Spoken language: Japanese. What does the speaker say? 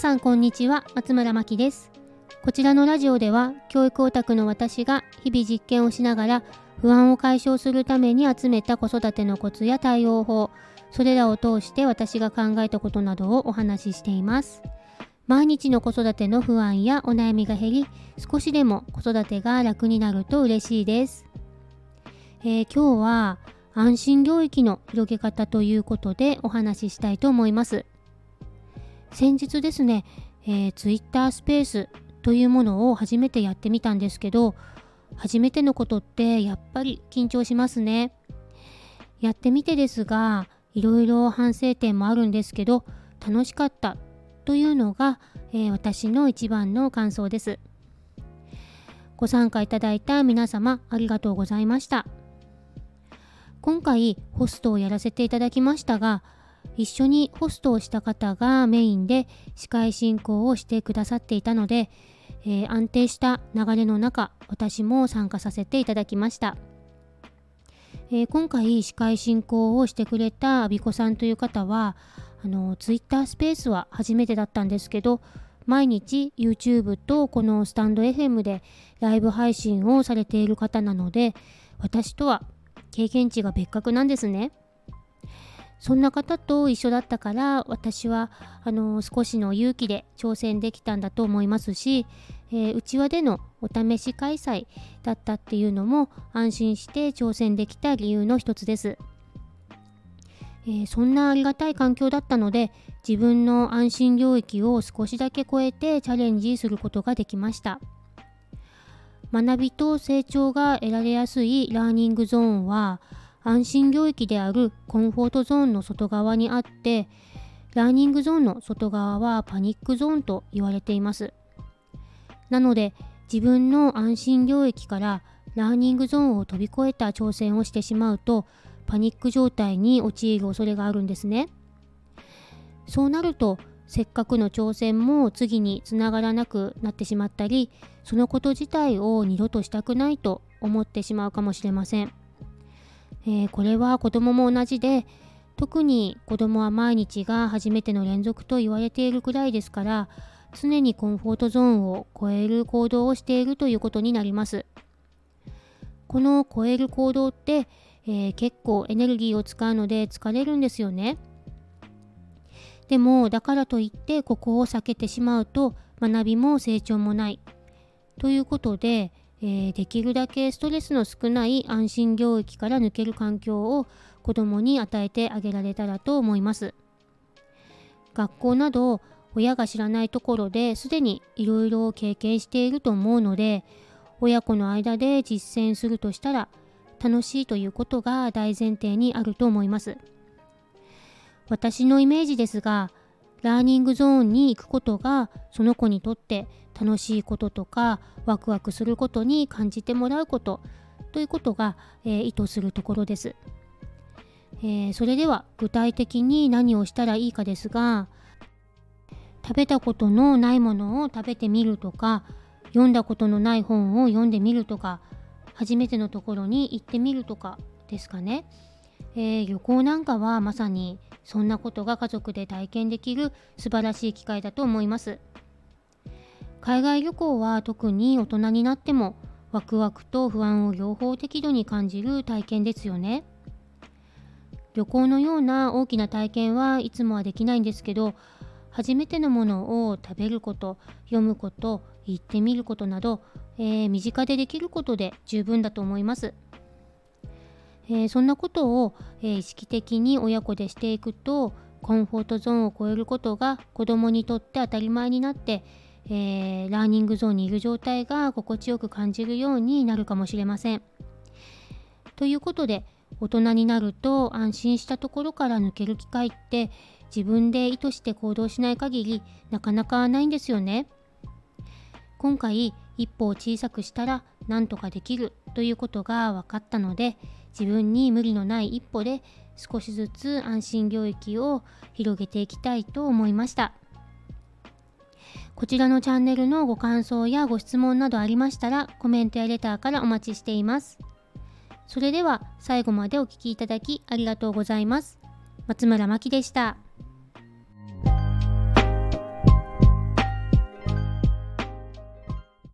さんこんにちは松村真希です。こちらのラジオでは教育オタクの私が日々実験をしながら不安を解消するために集めた子育てのコツや対応法それらを通して私が考えたことなどをお話ししています。毎日の子育ての不安やお悩みが減り少しでも子育てが楽になると嬉しいです、えー、今日は安心領域の広げ方ということでお話ししたいと思います。先日ですね、えー、Twitter スペースというものを初めてやってみたんですけど初めてのことってやっぱり緊張しますね。やってみてですがいろいろ反省点もあるんですけど楽しかったというのが、えー、私の一番の感想です。ご参加いただいた皆様ありがとうございました。今回ホストをやらせていただきましたが一緒にホストをした方がメインで司会進行をしてくださっていたので、えー、安定した流れの中私も参加させていただきました、えー、今回司会進行をしてくれたアビコさんという方はあのツイッタースペースは初めてだったんですけど毎日 YouTube とこのスタンド FM でライブ配信をされている方なので私とは経験値が別格なんですね。そんな方と一緒だったから私はあの少しの勇気で挑戦できたんだと思いますし、えー、内輪でのお試し開催だったっていうのも安心して挑戦できた理由の一つです。えー、そんなありがたい環境だったので自分の安心領域を少しだけ超えてチャレンジすることができました学びと成長が得られやすいラーニングゾーンは安心領域であるコンフォートゾーンの外側にあってラーニングゾーンの外側はパニックゾーンと言われています。なので自分の安心領域からラーニングゾーンを飛び越えた挑戦をしてしまうとパニック状態に陥る恐れがあるんですね。そうなるとせっかくの挑戦も次につながらなくなってしまったりそのこと自体を二度としたくないと思ってしまうかもしれません。えー、これは子供も同じで特に子供は毎日が初めての連続と言われているくらいですから常にコンフォートゾーンを超える行動をしているということになります。この超える行動って、えー、結構エネルギーを使うので疲れるんですよね。でもだからといってここを避けてしまうと学びも成長もない。ということでえー、できるだけストレスの少ない安心領域から抜ける環境を子どもに与えてあげられたらと思います。学校など親が知らないところですでにいろいろ経験していると思うので親子の間で実践するとしたら楽しいということが大前提にあると思います。私のイメージですがラーニングゾーンに行くことがその子にとって楽しいこととかワクワクすることに感じてもらうことということが、えー、意図するところです、えー、それでは具体的に何をしたらいいかですが食べたことのないものを食べてみるとか読んだことのない本を読んでみるとか初めてのところに行ってみるとかですかね、えー、旅行なんかはまさにそんなことが家族で体験できる素晴らしい機会だと思います。海外旅行は特に大人になってもワクワクと不安を両方適度に感じる体験ですよね。旅行のような大きな体験はいつもはできないんですけど初めてのものを食べること読むこと行ってみることなど、えー、身近でできることで十分だと思います。えー、そんなことを、えー、意識的に親子でしていくとコンフォートゾーンを超えることが子どもにとって当たり前になってえー、ラーニングゾーンにいる状態が心地よく感じるようになるかもしれません。ということで大人になると安心したところから抜ける機会って自分で意図して行動しない限りなかなかないんですよね。今回一歩を小さくしたら何とかできるということが分かったので自分に無理のない一歩で少しずつ安心領域を広げていきたいと思いました。こちらのチャンネルのご感想やご質問などありましたらコメントやレターからお待ちしています。それでは最後までお聴きいただきありがとうございます。松村真希でした。